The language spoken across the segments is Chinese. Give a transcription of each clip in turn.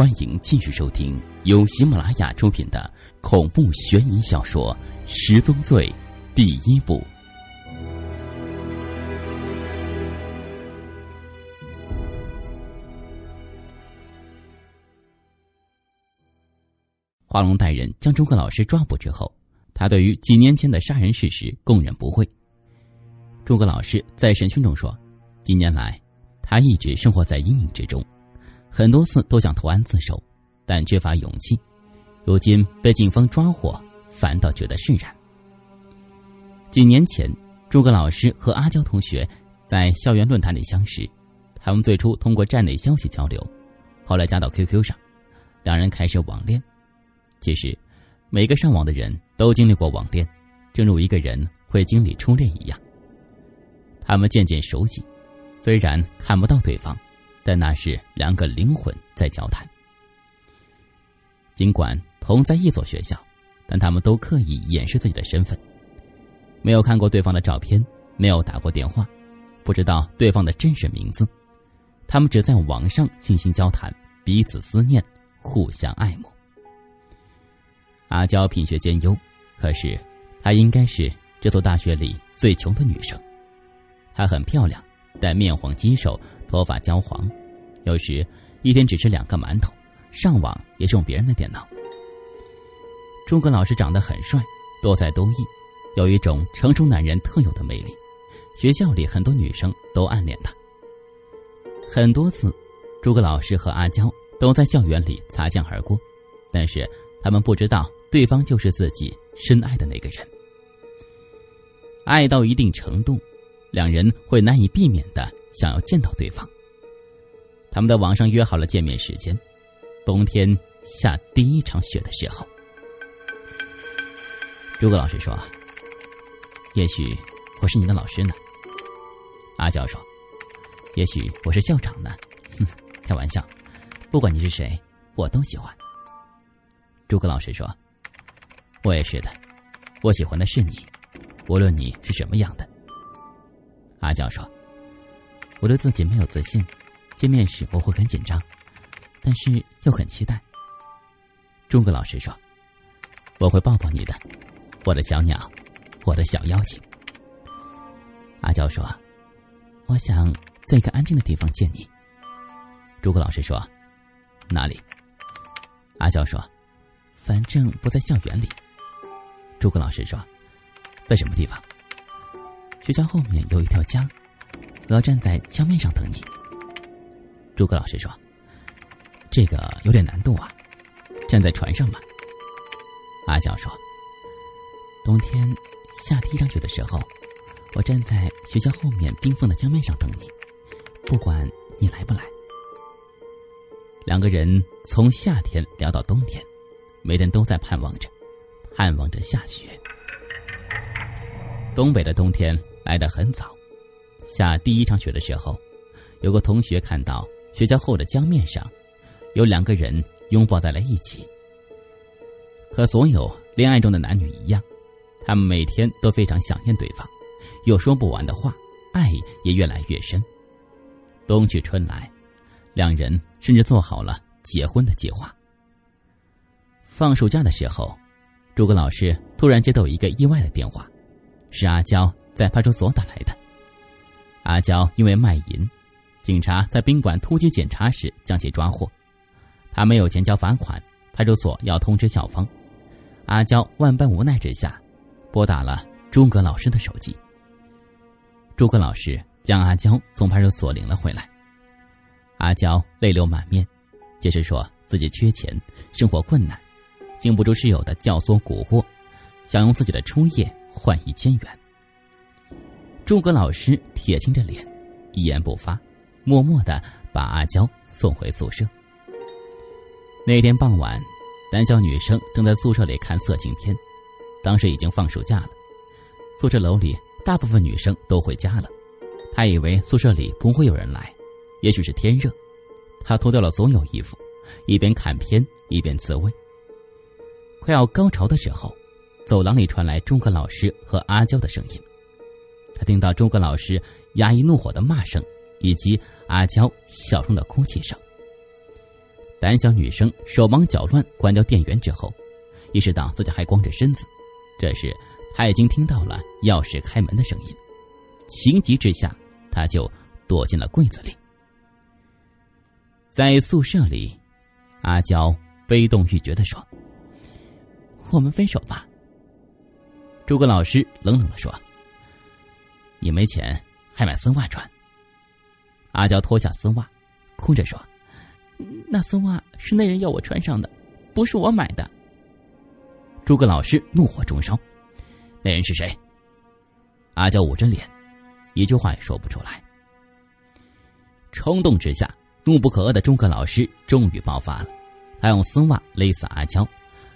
欢迎继续收听由喜马拉雅出品的恐怖悬疑小说《十宗罪》第一部。华龙带人将诸葛老师抓捕之后，他对于几年前的杀人事实供认不讳。诸葛老师在审讯中说：“几年来，他一直生活在阴影之中。”很多次都想投案自首，但缺乏勇气。如今被警方抓获，反倒觉得释然。几年前，诸葛老师和阿娇同学在校园论坛里相识，他们最初通过站内消息交流，后来加到 QQ 上，两人开始网恋。其实，每个上网的人都经历过网恋，正如一个人会经历初恋一样。他们渐渐熟悉，虽然看不到对方。但那是两个灵魂在交谈。尽管同在一所学校，但他们都刻意掩饰自己的身份，没有看过对方的照片，没有打过电话，不知道对方的真实名字。他们只在网上进行交谈，彼此思念，互相爱慕。阿娇品学兼优，可是她应该是这座大学里最穷的女生。她很漂亮，但面黄肌瘦。头发焦黄，有时一天只吃两个馒头，上网也是用别人的电脑。诸葛老师长得很帅，多才多艺，有一种成熟男人特有的魅力。学校里很多女生都暗恋他。很多次，诸葛老师和阿娇都在校园里擦肩而过，但是他们不知道对方就是自己深爱的那个人。爱到一定程度，两人会难以避免的。想要见到对方，他们在网上约好了见面时间。冬天下第一场雪的时候，诸葛老师说：“也许我是你的老师呢。”阿娇说：“也许我是校长呢。”哼，开玩笑，不管你是谁，我都喜欢。诸葛老师说：“我也是的，我喜欢的是你，无论你是什么样的。”阿娇说。我对自己没有自信，见面时我会很紧张，但是又很期待。诸葛老师说：“我会抱抱你的，我的小鸟，我的小妖精。”阿娇说：“我想在一个安静的地方见你。”诸葛老师说：“哪里？”阿娇说：“反正不在校园里。”诸葛老师说：“在什么地方？”学校后面有一条江。我要站在江面上等你。诸葛老师说：“这个有点难度啊，站在船上吧。”阿娇说：“冬天下第一场雪的时候，我站在学校后面冰封的江面上等你，不管你来不来。”两个人从夏天聊到冬天，每天都在盼望着，盼望着下雪。东北的冬天来得很早。下第一场雪的时候，有个同学看到学校后的江面上，有两个人拥抱在了一起。和所有恋爱中的男女一样，他们每天都非常想念对方，有说不完的话，爱也越来越深。冬去春来，两人甚至做好了结婚的计划。放暑假的时候，诸葛老师突然接到一个意外的电话，是阿娇在派出所打来的。阿娇因为卖淫，警察在宾馆突击检查时将其抓获。他没有钱交罚款，派出所要通知校方。阿娇万般无奈之下，拨打了诸葛老师的手机。诸葛老师将阿娇从派出所领了回来。阿娇泪流满面，解释说自己缺钱，生活困难，经不住室友的教唆蛊惑，想用自己的初夜换一千元。诸葛老师铁青着脸，一言不发，默默的把阿娇送回宿舍。那天傍晚，男校女生正在宿舍里看色情片，当时已经放暑假了，宿舍楼里大部分女生都回家了。他以为宿舍里不会有人来，也许是天热，他脱掉了所有衣服，一边看片一边自慰。快要高潮的时候，走廊里传来诸葛老师和阿娇的声音。他听到诸葛老师压抑怒火的骂声，以及阿娇小声的哭泣声。胆小女生手忙脚乱关掉电源之后，意识到自己还光着身子。这时，她已经听到了钥匙开门的声音，情急之下，她就躲进了柜子里。在宿舍里，阿娇悲痛欲绝的说：“我们分手吧。”诸葛老师冷冷的说：“你没钱还买丝袜穿。”阿娇脱下丝袜，哭着说。那丝袜是那人要我穿上的，不是我买的。诸葛老师怒火中烧，那人是谁？阿娇捂着脸，一句话也说不出来。冲动之下，怒不可遏的诸葛老师终于爆发了，他用丝袜勒死阿娇。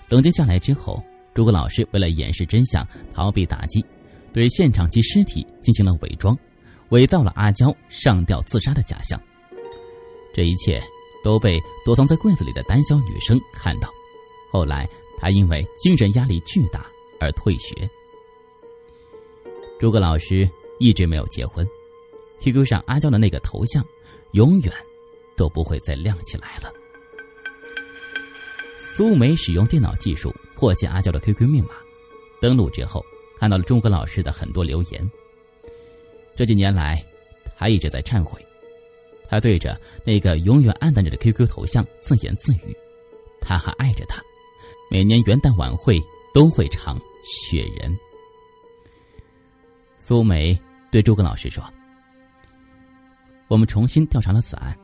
冷静下来之后，诸葛老师为了掩饰真相、逃避打击，对现场及尸体进行了伪装，伪造了阿娇上吊自杀的假象。这一切。都被躲藏在柜子里的胆小女生看到，后来她因为精神压力巨大而退学。诸葛老师一直没有结婚，QQ 上阿娇的那个头像，永远都不会再亮起来了。苏梅使用电脑技术破解阿娇的 QQ 密码，登录之后看到了诸葛老师的很多留言。这几年来，他一直在忏悔。他对着那个永远暗淡着的 QQ 头像自言自语：“他还爱着他，每年元旦晚会都会唱《雪人》。”苏梅对诸葛老师说：“我们重新调查了此案，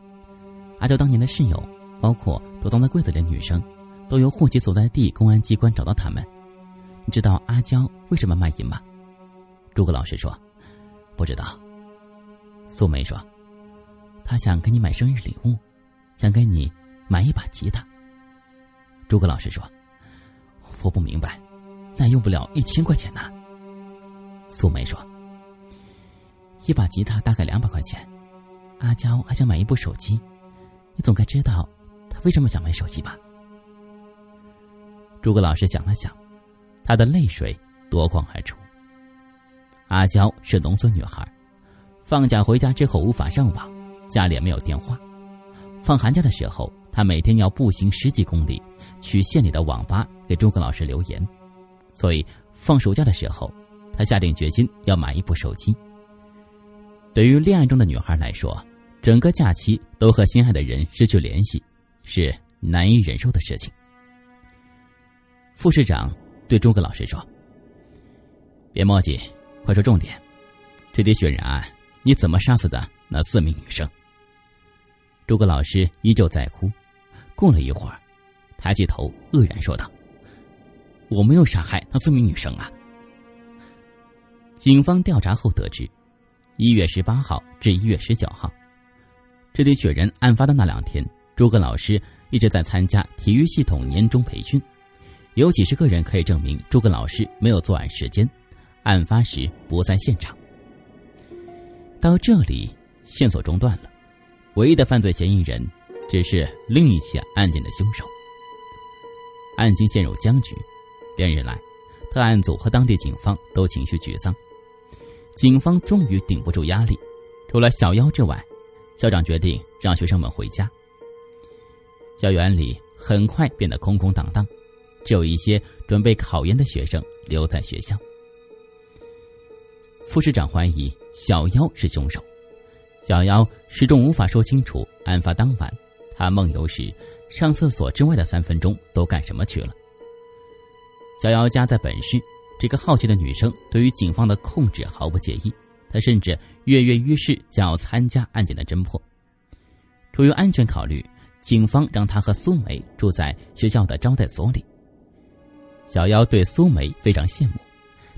阿娇当年的室友，包括躲藏在柜子里的女生，都由户籍所在地公安机关找到他们。你知道阿娇为什么卖淫吗？”诸葛老师说：“不知道。”素梅说。他想给你买生日礼物，想给你买一把吉他。诸葛老师说：“我不明白，那用不了一千块钱呢。”素梅说：“一把吉他大概两百块钱，阿娇还想买一部手机，你总该知道他为什么想买手机吧？”诸葛老师想了想，他的泪水夺眶而出。阿娇是农村女孩，放假回家之后无法上网。家里也没有电话，放寒假的时候，她每天要步行十几公里去县里的网吧给诸葛老师留言，所以放暑假的时候，她下定决心要买一部手机。对于恋爱中的女孩来说，整个假期都和心爱的人失去联系，是难以忍受的事情。副市长对诸葛老师说：“别墨迹，快说重点，这起血人案你怎么杀死的那四名女生？”诸葛老师依旧在哭，过了一会儿，抬起头愕然说道：“我没有杀害那四名女生啊！”警方调查后得知，一月十八号至一月十九号，这堆雪人案发的那两天，诸葛老师一直在参加体育系统年终培训，有几十个人可以证明诸葛老师没有作案时间，案发时不在现场。到这里，线索中断了。唯一的犯罪嫌疑人，只是另一起案件的凶手。案情陷入僵局，连日来，特案组和当地警方都情绪沮丧。警方终于顶不住压力，除了小妖之外，校长决定让学生们回家。校园里很快变得空空荡荡，只有一些准备考研的学生留在学校。副市长怀疑小妖是凶手。小妖始终无法说清楚，案发当晚，他梦游时上厕所之外的三分钟都干什么去了。小妖家在本市，这个好奇的女生对于警方的控制毫不介意，她甚至跃跃欲试，想要参加案件的侦破。出于安全考虑，警方让她和苏梅住在学校的招待所里。小妖对苏梅非常羡慕，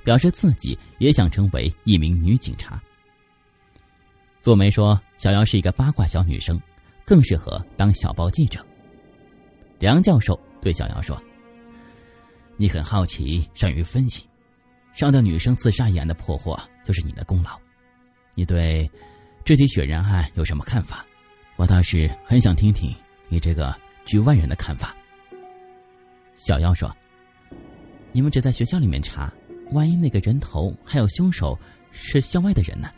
表示自己也想成为一名女警察。苏梅说：“小姚是一个八卦小女生，更适合当小报记者。”梁教授对小姚说：“你很好奇，善于分析，上吊女生自杀一案的破获就是你的功劳。你对这起血人案有什么看法？我倒是很想听听你这个局外人的看法。”小夭说：“你们只在学校里面查，万一那个人头还有凶手是校外的人呢？”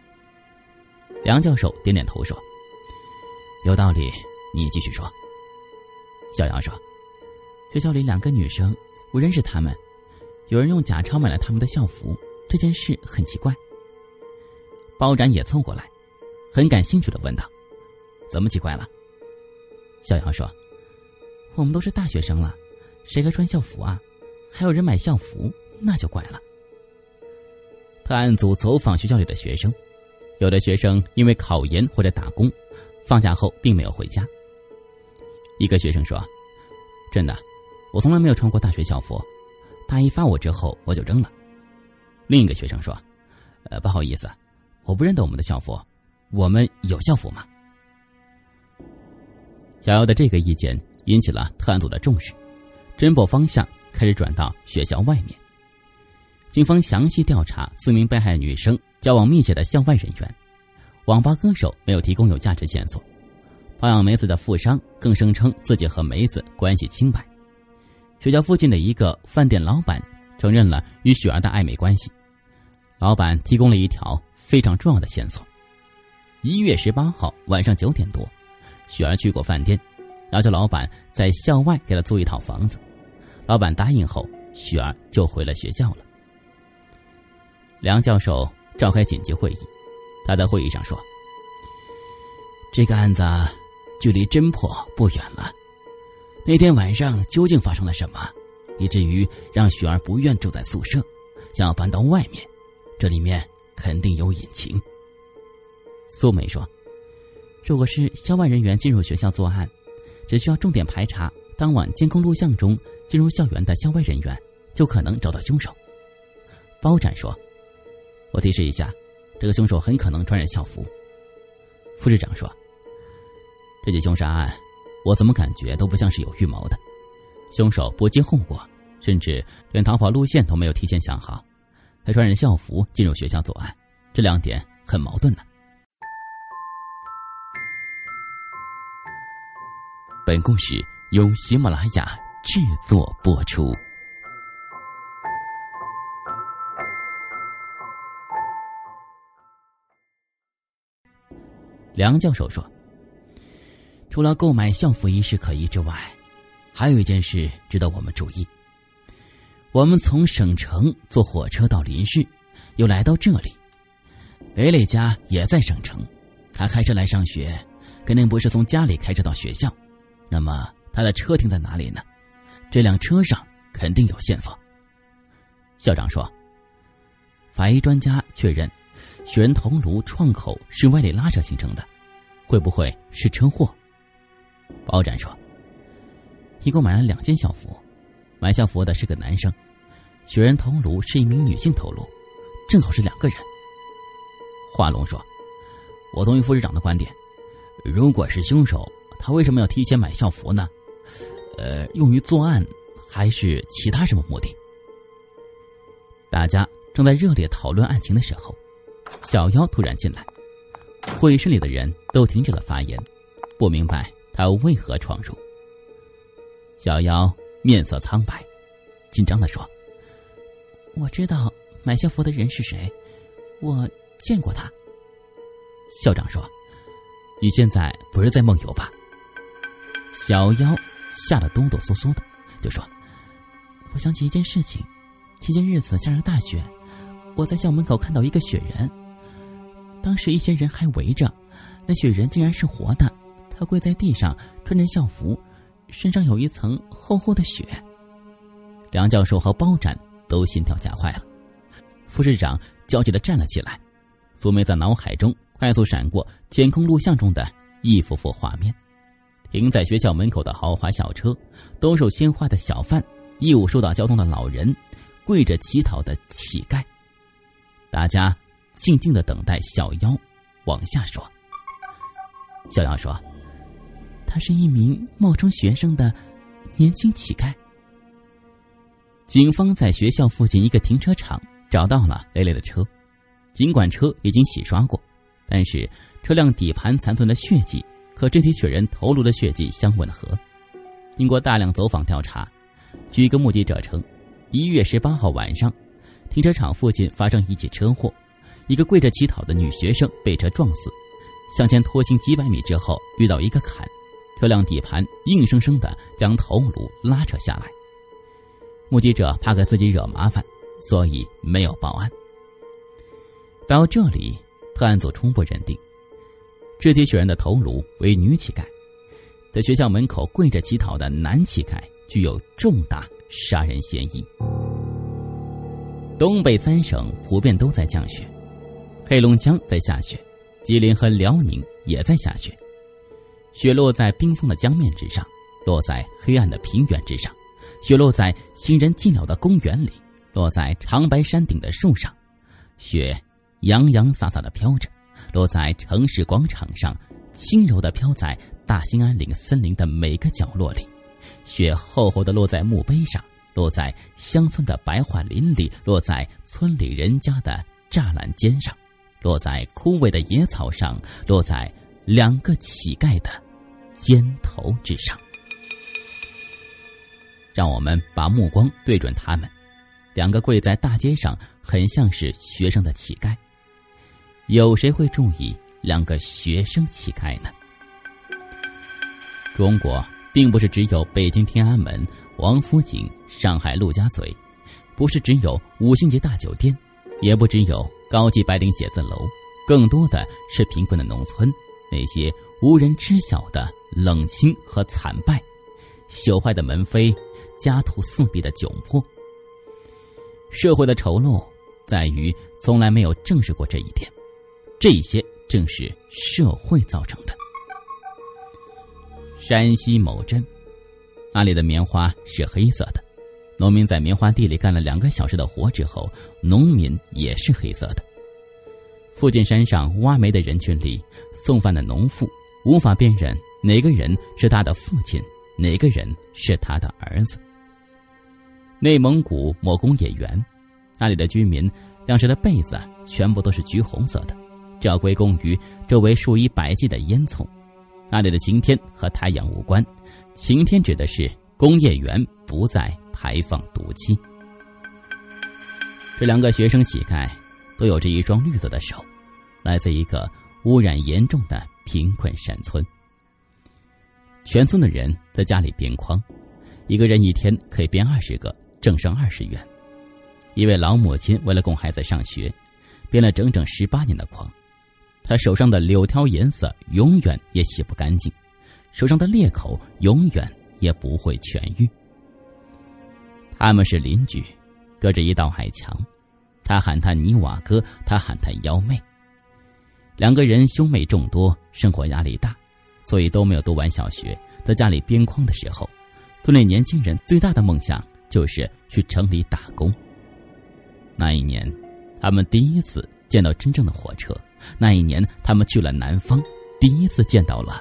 梁教授点点头说：“有道理，你继续说。”小杨说：“学校里两个女生，我认识她们，有人用假钞买了他们的校服，这件事很奇怪。”包展也凑过来，很感兴趣的问道：“怎么奇怪了？”小杨说：“我们都是大学生了，谁还穿校服啊？还有人买校服，那就怪了。”特案组走访学校里的学生，有的学生因为考研或者打工，放假后并没有回家。一个学生说：“真的，我从来没有穿过大学校服，大一发我之后我就扔了。”另一个学生说：“呃，不好意思，我不认得我们的校服，我们有校服吗？”小姚的这个意见引起了特案组的重视，侦破方向开始转到学校外面。警方详细调查四名被害女生交往密切的校外人员，网吧歌手没有提供有价值线索，包养梅子的富商更声称自己和梅子关系清白，学校附近的一个饭店老板承认了与雪儿的暧昧关系，老板提供了一条非常重要的线索：一月十八号晚上九点多，雪儿去过饭店，要求老板在校外给她租一套房子，老板答应后，雪儿就回了学校了。梁教授召开紧急会议，他在会议上说：“这个案子距离侦破不远了。那天晚上究竟发生了什么，以至于让雪儿不愿住在宿舍，想要搬到外面？这里面肯定有隐情。”苏梅说：“如果是校外人员进入学校作案，只需要重点排查当晚监控录像中进入校园的校外人员，就可能找到凶手。”包展说。我提示一下，这个凶手很可能穿着校服。副市长说：“这起凶杀案，我怎么感觉都不像是有预谋的？凶手不计后果，甚至连逃跑路线都没有提前想好，还穿着校服进入学校作案，这两点很矛盾呢。”本故事由喜马拉雅制作播出。梁教授说：“除了购买校服一事可疑之外，还有一件事值得我们注意。我们从省城坐火车到林市，又来到这里。雷磊家也在省城，他开车来上学，肯定不是从家里开车到学校。那么他的车停在哪里呢？这辆车上肯定有线索。”校长说：“法医专家确认。”雪人头颅创口是外力拉扯形成的，会不会是车祸？包展说：“一共买了两件校服，买校服的是个男生，雪人头颅是一名女性头颅，正好是两个人。”华龙说：“我同意副市长的观点，如果是凶手，他为什么要提前买校服呢？呃，用于作案，还是其他什么目的？”大家正在热烈讨论案情的时候。小妖突然进来，会议室里的人都停止了发言，不明白他为何闯入。小妖面色苍白，紧张的说：“我知道买校服的人是谁，我见过他。”校长说：“你现在不是在梦游吧？”小妖吓得哆哆嗦嗦的，就说：“我想起一件事情，前些日子下着大雪，我在校门口看到一个雪人。”当时一些人还围着，那雪人竟然是活的，他跪在地上，穿着校服，身上有一层厚厚的雪。梁教授和包展都心跳加快了，副市长焦急的站了起来。苏梅在脑海中快速闪过监控录像中的一幅幅画面：停在学校门口的豪华校车，兜售鲜花的小贩，义务疏导交通的老人，跪着乞讨的乞丐。大家。静静的等待小妖往下说。小妖说：“他是一名冒充学生的年轻乞丐。”警方在学校附近一个停车场找到了雷雷的车，尽管车已经洗刷过，但是车辆底盘残存的血迹和这体雪人头颅的血迹相吻合。经过大量走访调查，据一个目击者称，一月十八号晚上，停车场附近发生一起车祸。一个跪着乞讨的女学生被车撞死，向前拖行几百米之后遇到一个坎，车辆底盘硬生生的将头颅拉扯下来。目击者怕给自己惹麻烦，所以没有报案。到这里，特案组初步认定，肢体血人的头颅为女乞丐，在学校门口跪着乞讨的男乞丐具有重大杀人嫌疑。东北三省普遍都在降雪，黑龙江在下雪，吉林和辽宁也在下雪。雪落在冰封的江面之上，落在黑暗的平原之上，雪落在行人寂寥的公园里，落在长白山顶的树上，雪洋洋洒洒的飘着，落在城市广场上，轻柔的飘在大兴安岭森林的每个角落里，雪厚厚的落在墓碑上，落在乡村的白桦林里，落在村里人家的栅栏间上，落在枯萎的野草上，落在两个乞丐的。肩头之上，让我们把目光对准他们。两个跪在大街上，很像是学生的乞丐。有谁会注意两个学生乞丐呢？中国并不是只有北京天安门、王府井、上海陆家嘴，不是只有五星级大酒店，也不只有高级白领写字楼，更多的是贫困的农村，那些无人知晓的。冷清和惨败，朽坏的门扉，家徒四壁的窘迫。社会的丑陋在于从来没有正视过这一点，这些正是社会造成的。山西某镇，那里的棉花是黑色的，农民在棉花地里干了两个小时的活之后，农民也是黑色的。附近山上挖煤的人群里，送饭的农妇无法辨认。哪个人是他的父亲？哪个人是他的儿子？内蒙古某工业园，那里的居民晾晒的被子全部都是橘红色的，这要归功于周围数以百计的烟囱。那里的晴天和太阳无关，晴天指的是工业园不再排放毒气。这两个学生乞丐都有着一双绿色的手，来自一个污染严重的贫困山村。全村的人在家里编筐，一个人一天可以编二十个，挣上二十元。一位老母亲为了供孩子上学，编了整整十八年的筐。她手上的柳条颜色永远也洗不干净，手上的裂口永远也不会痊愈。他们是邻居，隔着一道矮墙。他喊他泥瓦哥，他喊他幺妹。两个人兄妹众多，生活压力大。所以都没有读完小学，在家里编筐的时候，村里年轻人最大的梦想就是去城里打工。那一年，他们第一次见到真正的火车；那一年，他们去了南方，第一次见到了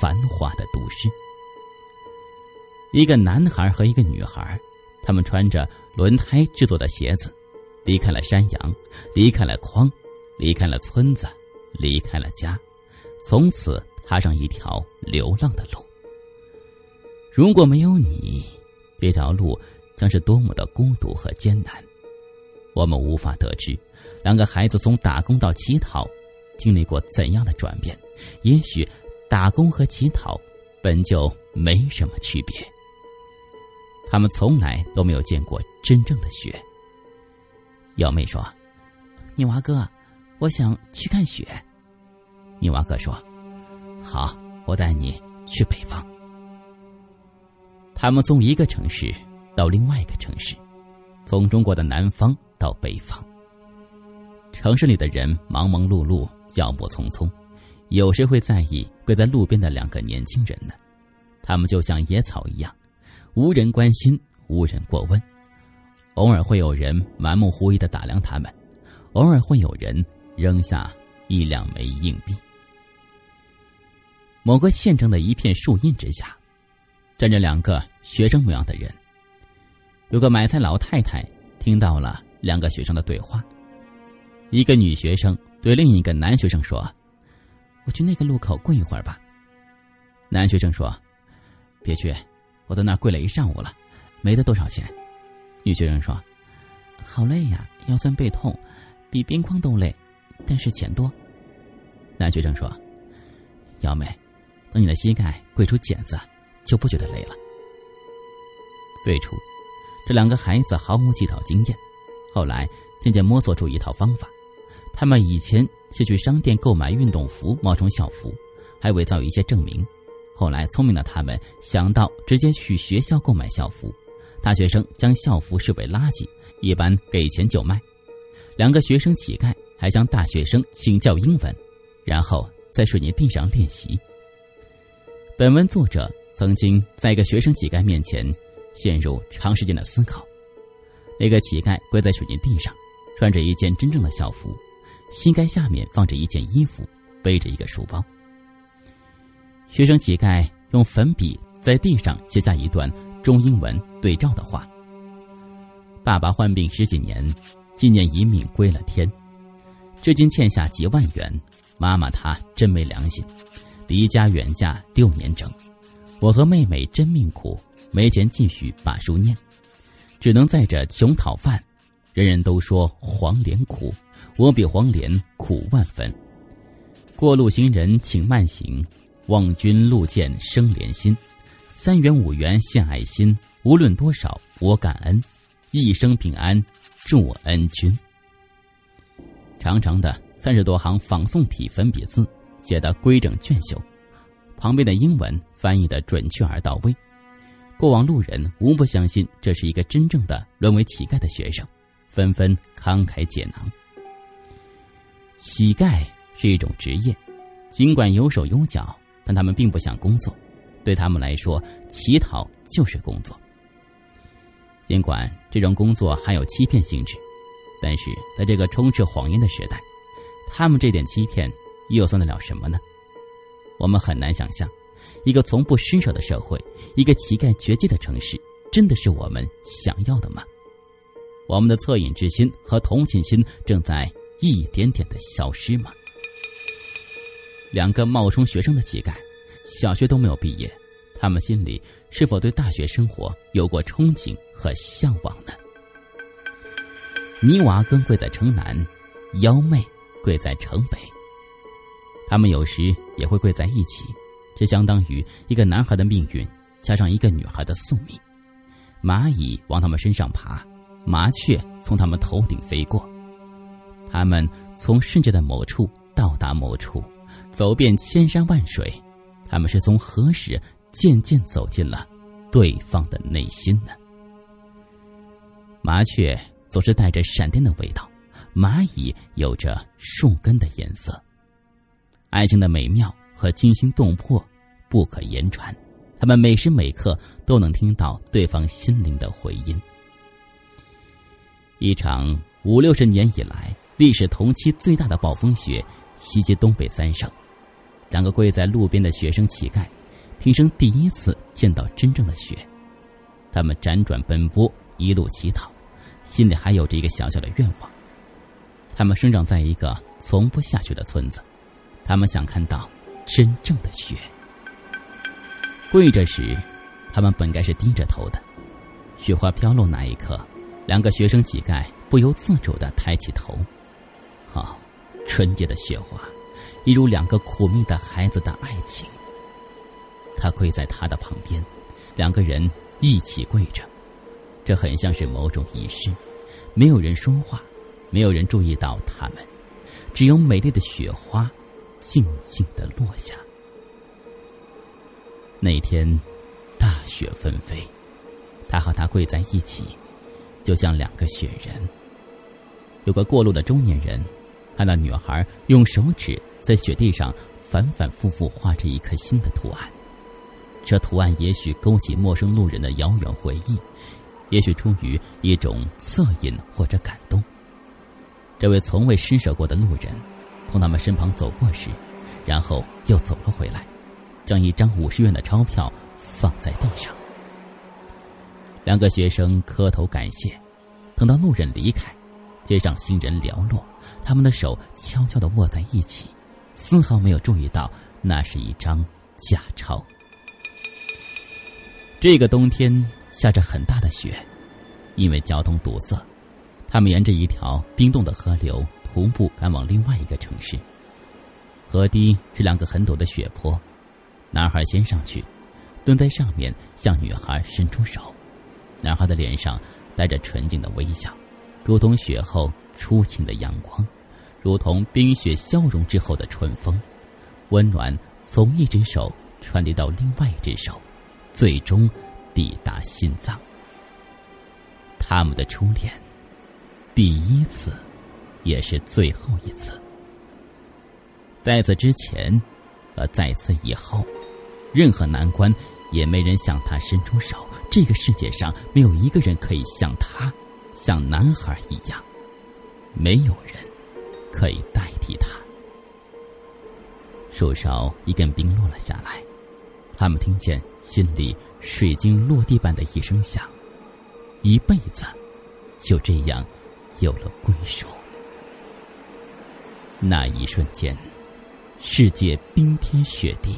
繁华的都市。一个男孩和一个女孩，他们穿着轮胎制作的鞋子，离开了山羊，离开了筐，离开了村子，离开了家，从此。踏上一条流浪的路。如果没有你，这条路将是多么的孤独和艰难。我们无法得知，两个孩子从打工到乞讨，经历过怎样的转变。也许，打工和乞讨本就没什么区别。他们从来都没有见过真正的雪。幺妹说：“你娃哥，我想去看雪。”你娃哥说。好，我带你去北方。他们从一个城市到另外一个城市，从中国的南方到北方。城市里的人忙忙碌碌，脚步匆匆，有谁会在意跪在路边的两个年轻人呢？他们就像野草一样，无人关心，无人过问。偶尔会有人满目狐疑的打量他们，偶尔会有人扔下一两枚硬币。某个县城的一片树荫之下，站着两个学生模样的人。有个买菜老太太听到了两个学生的对话。一个女学生对另一个男学生说：“我去那个路口跪一会儿吧。”男学生说：“别去，我在那儿跪了一上午了，没得多少钱。”女学生说：“好累呀，腰酸背痛，比边框都累，但是钱多。”男学生说：“幺妹。”等你的膝盖跪出茧子，就不觉得累了。最初，这两个孩子毫无乞讨经验，后来渐渐摸索出一套方法。他们以前是去商店购买运动服，冒充校服，还伪造一些证明。后来聪明的他们想到直接去学校购买校服，大学生将校服视为垃圾，一般给钱就卖。两个学生乞丐还向大学生请教英文，然后在水泥地上练习。本文作者曾经在一个学生乞丐面前陷入长时间的思考。那个乞丐跪在水泥地上，穿着一件真正的校服，膝盖下面放着一件衣服，背着一个书包。学生乞丐用粉笔在地上写下一段中英文对照的话：“爸爸患病十几年，今年一命归了天，至今欠下几万元。妈妈她真没良心，离家远嫁六年整。我和妹妹真命苦，没钱继续把书念，只能在这穷讨饭。人人都说黄连苦，我比黄连苦万分。过路行人请慢行。”望君路见生怜心，三元五元献爱心，无论多少我感恩，一生平安祝恩君。长长的三十多行仿宋体粉笔字，写得规整隽秀，旁边的英文翻译的准确而到位。过往路人无不相信这是一个真正的沦为乞丐的学生，纷纷慷慨解囊。乞丐是一种职业，尽管有手有脚。但他们并不想工作，对他们来说，乞讨就是工作。尽管这种工作含有欺骗性质，但是在这个充斥谎言的时代，他们这点欺骗又算得了什么呢？我们很难想象，一个从不施舍的社会，一个乞丐绝迹的城市，真的是我们想要的吗？我们的恻隐之心和同情心正在一点点的消失吗？两个冒充学生的乞丐，小学都没有毕业，他们心里是否对大学生活有过憧憬和向往呢？泥娃更跪在城南，幺妹跪在城北。他们有时也会跪在一起，这相当于一个男孩的命运加上一个女孩的宿命。蚂蚁往他们身上爬，麻雀从他们头顶飞过，他们从世界的某处到达某处。走遍千山万水，他们是从何时渐渐走进了对方的内心呢？麻雀总是带着闪电的味道，蚂蚁有着树根的颜色。爱情的美妙和惊心动魄不可言传，他们每时每刻都能听到对方心灵的回音。一场五六十年以来历史同期最大的暴风雪袭击东北三省。两个跪在路边的学生乞丐，平生第一次见到真正的雪。他们辗转奔波，一路乞讨，心里还有着一个小小的愿望。他们生长在一个从不下雪的村子，他们想看到真正的雪。跪着时，他们本该是低着头的。雪花飘落那一刻，两个学生乞丐不由自主的抬起头。好，纯洁的雪花。一如两个苦命的孩子的爱情。他跪在他的旁边，两个人一起跪着，这很像是某种仪式。没有人说话，没有人注意到他们，只有美丽的雪花静静的落下。那天，大雪纷飞，他和他跪在一起，就像两个雪人。有个过路的中年人，看到女孩用手指。在雪地上反反复复画着一颗心的图案，这图案也许勾起陌生路人的遥远回忆，也许出于一种恻隐或者感动。这位从未施舍过的路人，从他们身旁走过时，然后又走了回来，将一张五十元的钞票放在地上。两个学生磕头感谢，等到路人离开，街上行人寥落，他们的手悄悄地握在一起。丝毫没有注意到那是一张假钞。这个冬天下着很大的雪，因为交通堵塞，他们沿着一条冰冻的河流徒步赶往另外一个城市。河堤是两个很陡的雪坡，男孩先上去，蹲在上面向女孩伸出手。男孩的脸上带着纯净的微笑，如同雪后初晴的阳光，如同冰雪消融之后的春风，温暖从一只手传递到另外一只手，最终抵达心脏。他们的初恋，第一次，也是最后一次。在此之前，和在此以后，任何难关。也没人向他伸出手。这个世界上没有一个人可以像他，像男孩一样，没有人可以代替他。树梢一根冰落了下来，他们听见心里水晶落地般的一声响，一辈子就这样有了归属。那一瞬间，世界冰天雪地。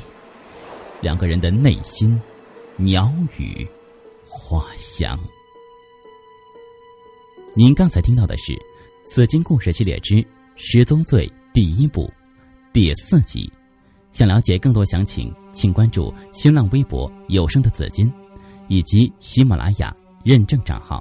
两个人的内心，鸟语花香。您刚才听到的是《紫金故事系列之十宗罪》第一部第四集。想了解更多详情，请关注新浪微博“有声的紫金”以及喜马拉雅认证账号。